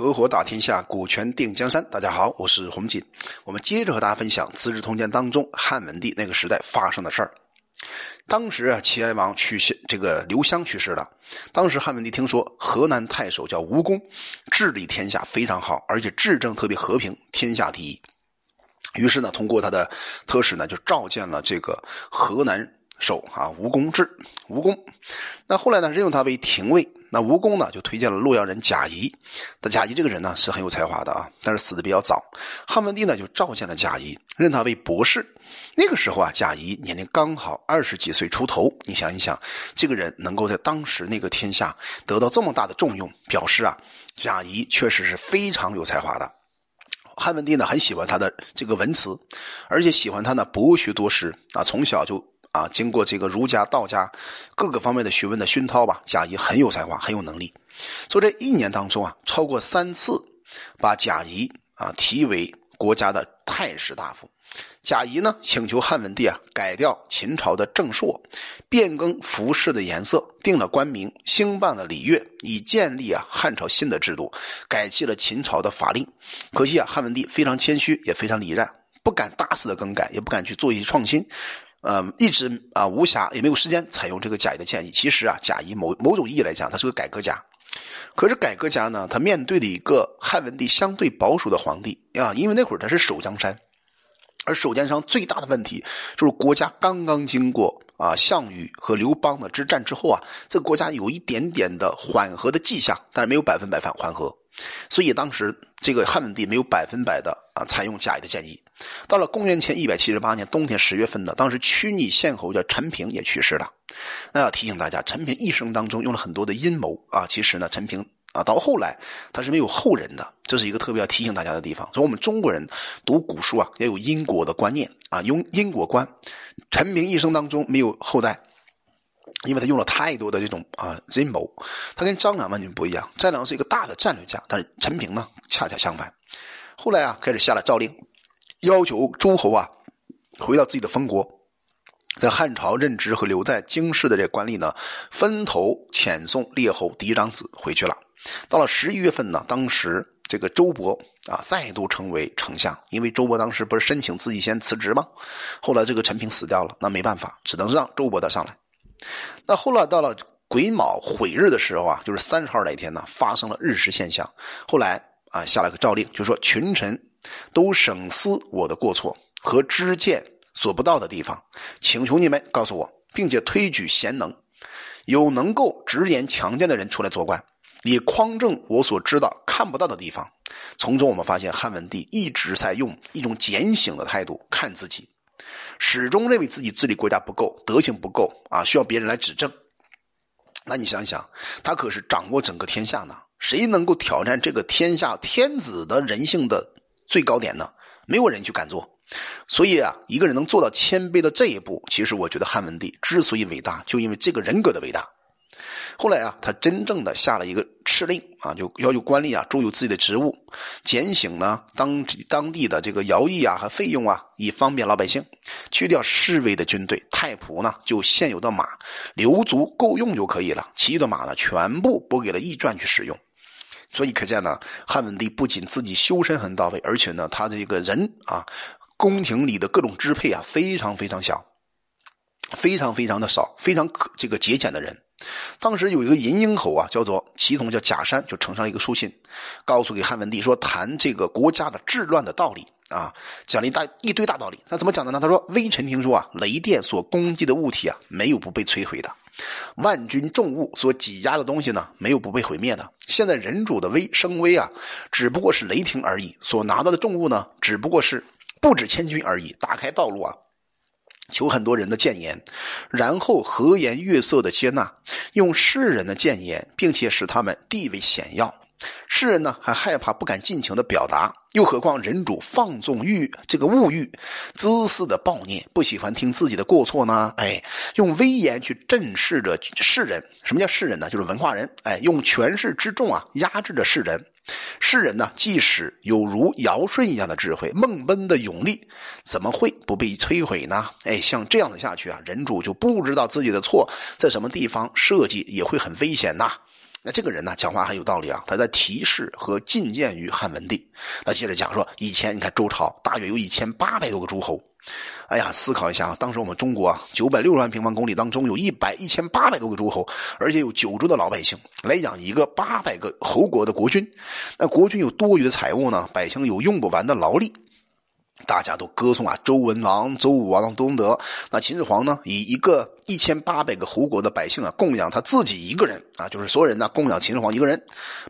合伙打天下，股权定江山。大家好，我是洪锦。我们接着和大家分享《资治通鉴》当中汉文帝那个时代发生的事儿。当时啊，齐哀王去世，这个刘襄去世了。当时汉文帝听说河南太守叫吴公，治理天下非常好，而且治政特别和平，天下第一。于是呢，通过他的特使呢，就召见了这个河南。守啊，吴公治，吴公，那后来呢，任用他为廷尉。那吴公呢，就推荐了洛阳人贾谊。那贾谊这个人呢，是很有才华的啊，但是死的比较早。汉文帝呢，就召见了贾谊，任他为博士。那个时候啊，贾谊年龄刚好二十几岁出头。你想一想，这个人能够在当时那个天下得到这么大的重用，表示啊，贾谊确实是非常有才华的。汉文帝呢，很喜欢他的这个文辞，而且喜欢他呢博学多识啊，从小就。啊，经过这个儒家、道家各个方面的学问的熏陶吧，贾谊很有才华，很有能力。所以这一年当中啊，超过三次把贾谊啊提为国家的太史大夫。贾谊呢请求汉文帝啊改掉秦朝的正朔，变更服饰的颜色，定了官名，兴办了礼乐，以建立啊汉朝新的制度，改弃了秦朝的法令。可惜啊，汉文帝非常谦虚，也非常礼让，不敢大肆的更改，也不敢去做一些创新。呃，一直啊无暇，也没有时间采用这个贾谊的建议。其实啊，贾谊某某种意义来讲，他是个改革家。可是改革家呢，他面对的一个汉文帝相对保守的皇帝啊，因为那会儿他是守江山，而守江山最大的问题就是国家刚刚经过啊项羽和刘邦的之战之后啊，这个国家有一点点的缓和的迹象，但是没有百分百反缓和。所以当时这个汉文帝没有百分百的啊采用贾谊的建议。到了公元前一百七十八年冬天十月份呢，当时曲逆县侯叫陈平也去世了。那要提醒大家，陈平一生当中用了很多的阴谋啊。其实呢，陈平啊到后来他是没有后人的，这是一个特别要提醒大家的地方。所以我们中国人读古书啊，要有因果的观念啊，用因果观。陈平一生当中没有后代。因为他用了太多的这种啊阴谋，他跟张良完全不一样。张良是一个大的战略家，但是陈平呢恰恰相反。后来啊，开始下了诏令，要求诸侯啊回到自己的封国，在汉朝任职和留在京师的这官吏呢，分头遣送列侯嫡长子回去了。到了十一月份呢，当时这个周勃啊再度成为丞相，因为周勃当时不是申请自己先辞职吗？后来这个陈平死掉了，那没办法，只能让周勃他上来。那后来到了癸卯悔日的时候啊，就是三十号那一天呢，发生了日食现象。后来啊，下了个诏令，就说群臣都省思我的过错和知见所不到的地方，请求你们告诉我，并且推举贤能、有能够直言强谏的人出来做官，以匡正我所知道看不到的地方。从中我们发现，汉文帝一直在用一种简醒的态度看自己。始终认为自己治理国家不够，德行不够啊，需要别人来指正。那你想想，他可是掌握整个天下呢，谁能够挑战这个天下天子的人性的最高点呢？没有人去敢做。所以啊，一个人能做到谦卑的这一步，其实我觉得汉文帝之所以伟大，就因为这个人格的伟大。后来啊，他真正的下了一个敕令啊，就要求官吏啊注有自己的职务，减省呢当当地的这个徭役啊和费用啊，以方便老百姓。去掉侍卫的军队，太仆呢就现有的马留足够用就可以了，其余的马呢全部拨给了驿传去使用。所以可见呢，汉文帝不仅自己修身很到位，而且呢他这个人啊，宫廷里的各种支配啊非常非常小，非常非常的少，非常可这个节俭的人。当时有一个银鹰侯啊，叫做祁同，叫贾山，就呈上一个书信，告诉给汉文帝说，谈这个国家的治乱的道理啊，讲了一大一堆大道理。那怎么讲的呢？他说，微臣听说啊，雷电所攻击的物体啊，没有不被摧毁的；万军重物所挤压的东西呢，没有不被毁灭的。现在人主的威声威啊，只不过是雷霆而已；所拿到的重物呢，只不过是不止千军而已。打开道路啊。求很多人的谏言，然后和颜悦色的接纳，用世人的谏言，并且使他们地位显要。世人呢还害怕不敢尽情的表达，又何况人主放纵欲这个物欲，自私的暴虐，不喜欢听自己的过错呢？哎，用威严去震慑着世人。什么叫世人呢？就是文化人。哎，用权势之重啊压制着世人。世人呢，即使有如尧舜一样的智慧、孟奔的勇力，怎么会不被摧毁呢？哎，像这样的下去啊，人主就不知道自己的错在什么地方，设计也会很危险呐。那这个人呢，讲话很有道理啊，他在提示和进谏于汉文帝。他接着讲说，以前你看周朝大约有一千八百多个诸侯，哎呀，思考一下啊，当时我们中国啊，九百六十万平方公里当中有一百一千八百多个诸侯，而且有九州的老百姓来养一个八百个侯国的国君，那国君有多余的财物呢？百姓有用不完的劳力。大家都歌颂啊，周文王、周武王的东德。那秦始皇呢，以一个一千八百个侯国的百姓啊，供养他自己一个人啊，就是所有人呢供养秦始皇一个人。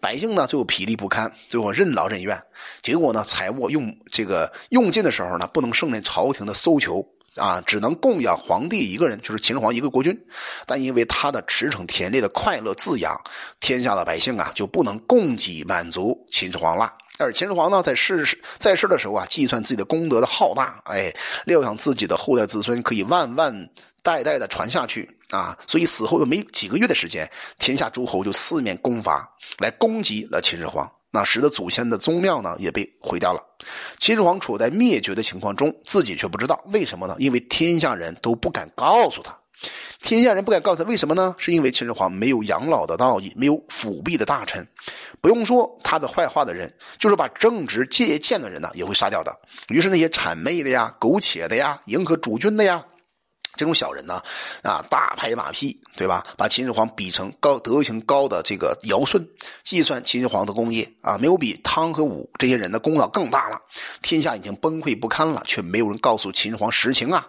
百姓呢，最后疲力不堪，最后任劳任怨。结果呢，财物用这个用尽的时候呢，不能胜任朝廷的搜求啊，只能供养皇帝一个人，就是秦始皇一个国君。但因为他的驰骋田猎的快乐滋养，天下的百姓啊，就不能供给满足秦始皇了。而秦始皇呢，在世在世的时候啊，计算自己的功德的浩大，哎，料想自己的后代子孙可以万万代代的传下去啊，所以死后又没几个月的时间，天下诸侯就四面攻伐，来攻击了秦始皇，那使得祖先的宗庙呢也被毁掉了。秦始皇处在灭绝的情况中，自己却不知道为什么呢？因为天下人都不敢告诉他。天下人不敢告诉他为什么呢？是因为秦始皇没有养老的道义，没有辅弼的大臣。不用说他的坏话的人，就是把正直借鉴的人呢，也会杀掉的。于是那些谄媚的呀、苟且的呀、迎合主君的呀，这种小人呢，啊，大拍马屁，对吧？把秦始皇比成高德行高的这个尧舜，计算秦始皇的功业啊，没有比汤和武这些人的功劳更大了。天下已经崩溃不堪了，却没有人告诉秦始皇实情啊。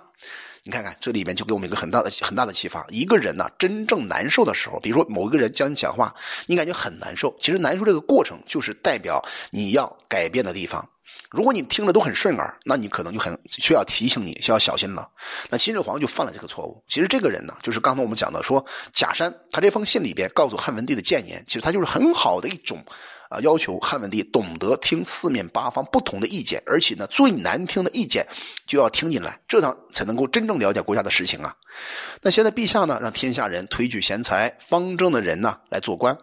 你看看这里边就给我们一个很大的很大的启发。一个人呢，真正难受的时候，比如说某一个人教你讲话，你感觉很难受。其实难受这个过程，就是代表你要改变的地方。如果你听着都很顺耳，那你可能就很需要提醒你，需要小心了。那秦始皇就犯了这个错误。其实这个人呢，就是刚才我们讲的说假山，他这封信里边告诉汉文帝的谏言，其实他就是很好的一种。啊，要求汉文帝懂得听四面八方不同的意见，而且呢，最难听的意见就要听进来，这样才能够真正了解国家的事情啊。那现在陛下呢，让天下人推举贤才方正的人呢来做官，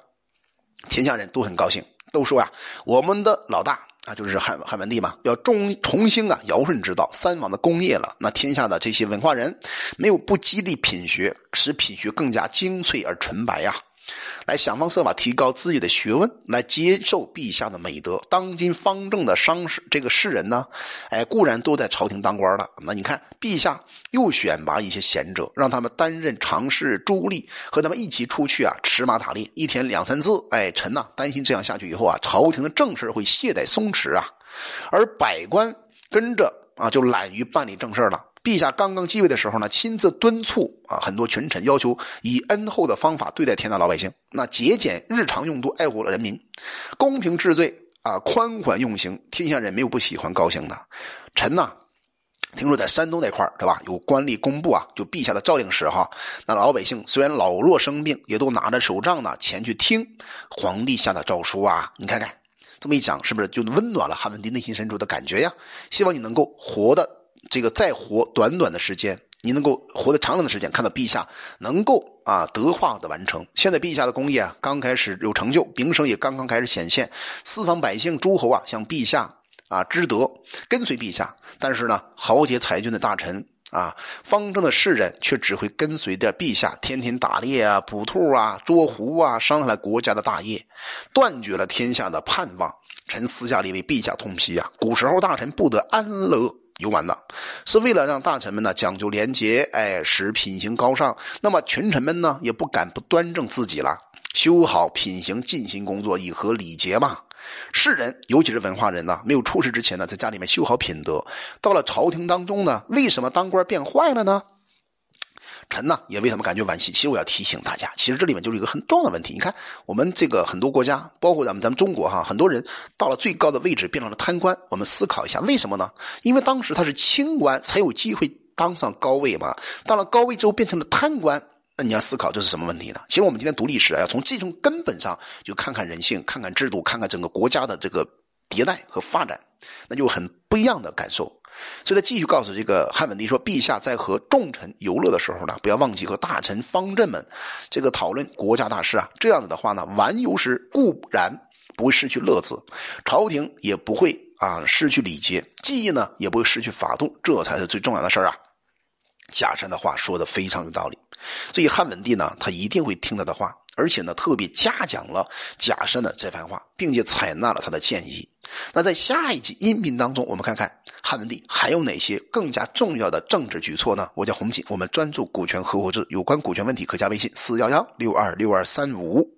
天下人都很高兴，都说呀，我们的老大啊，就是汉汉文帝嘛，要重重新啊尧舜之道三王的功业了。那天下的这些文化人，没有不激励品学，使品学更加精粹而纯白呀。来想方设法提高自己的学问，来接受陛下的美德。当今方正的商士，这个士人呢，哎，固然都在朝廷当官了。那你看，陛下又选拔一些贤者，让他们担任常侍、朱吏，和他们一起出去啊，驰马打猎，一天两三次。哎，臣呐，担心这样下去以后啊，朝廷的政事会懈怠松弛啊，而百官跟着啊，就懒于办理正事了。陛下刚刚继位的时候呢，亲自敦促啊，很多群臣要求以恩厚的方法对待天下老百姓，那节俭日常用度，爱护了人民，公平治罪啊，宽缓用刑，天下人没有不喜欢高兴的。臣呐，听说在山东那块对吧，有官吏公布啊，就陛下的诏令时哈，那老百姓虽然老弱生病，也都拿着手杖呢前去听皇帝下的诏书啊。你看看这么一讲，是不是就温暖了汉文帝内心深处的感觉呀？希望你能够活的。这个再活短短的时间，你能够活得长长的时间，看到陛下能够啊德化的完成。现在陛下的功业啊刚开始有成就，名声也刚刚开始显现，四方百姓诸侯啊向陛下啊知德，跟随陛下。但是呢，豪杰才俊的大臣啊，方正的士人却只会跟随着陛下，天天打猎啊、捕兔啊、捉狐啊，伤害了国家的大业，断绝了天下的盼望。臣私下里为陛下痛批啊，古时候大臣不得安乐。游玩的，是为了让大臣们呢讲究廉洁，哎，使品行高尚。那么群臣们呢也不敢不端正自己了，修好品行，尽心工作，以和礼节嘛。世人，尤其是文化人呢，没有出事之前呢，在家里面修好品德，到了朝廷当中呢，为什么当官变坏了呢？臣呢也为他们感觉惋惜。其实我要提醒大家，其实这里面就是一个很重要的问题。你看，我们这个很多国家，包括咱们咱们中国哈，很多人到了最高的位置变成了贪官。我们思考一下，为什么呢？因为当时他是清官，才有机会当上高位嘛。到了高位之后变成了贪官，那你要思考这是什么问题呢？其实我们今天读历史啊，要从这种根本上就看看人性，看看制度，看看整个国家的这个迭代和发展，那就很不一样的感受。所以他继续告诉这个汉文帝说：“陛下在和众臣游乐的时候呢，不要忘记和大臣方阵们这个讨论国家大事啊。这样子的话呢，玩游时固然不会失去乐子，朝廷也不会啊失去礼节，记忆呢也不会失去法度，这才是最重要的事啊。”贾山的话说的非常有道理，所以汉文帝呢，他一定会听他的话，而且呢，特别嘉奖了贾山的这番话，并且采纳了他的建议。那在下一集音频当中，我们看看汉文帝还有哪些更加重要的政治举措呢？我叫洪锦，我们专注股权合伙制，有关股权问题可加微信四幺幺六二六二三五。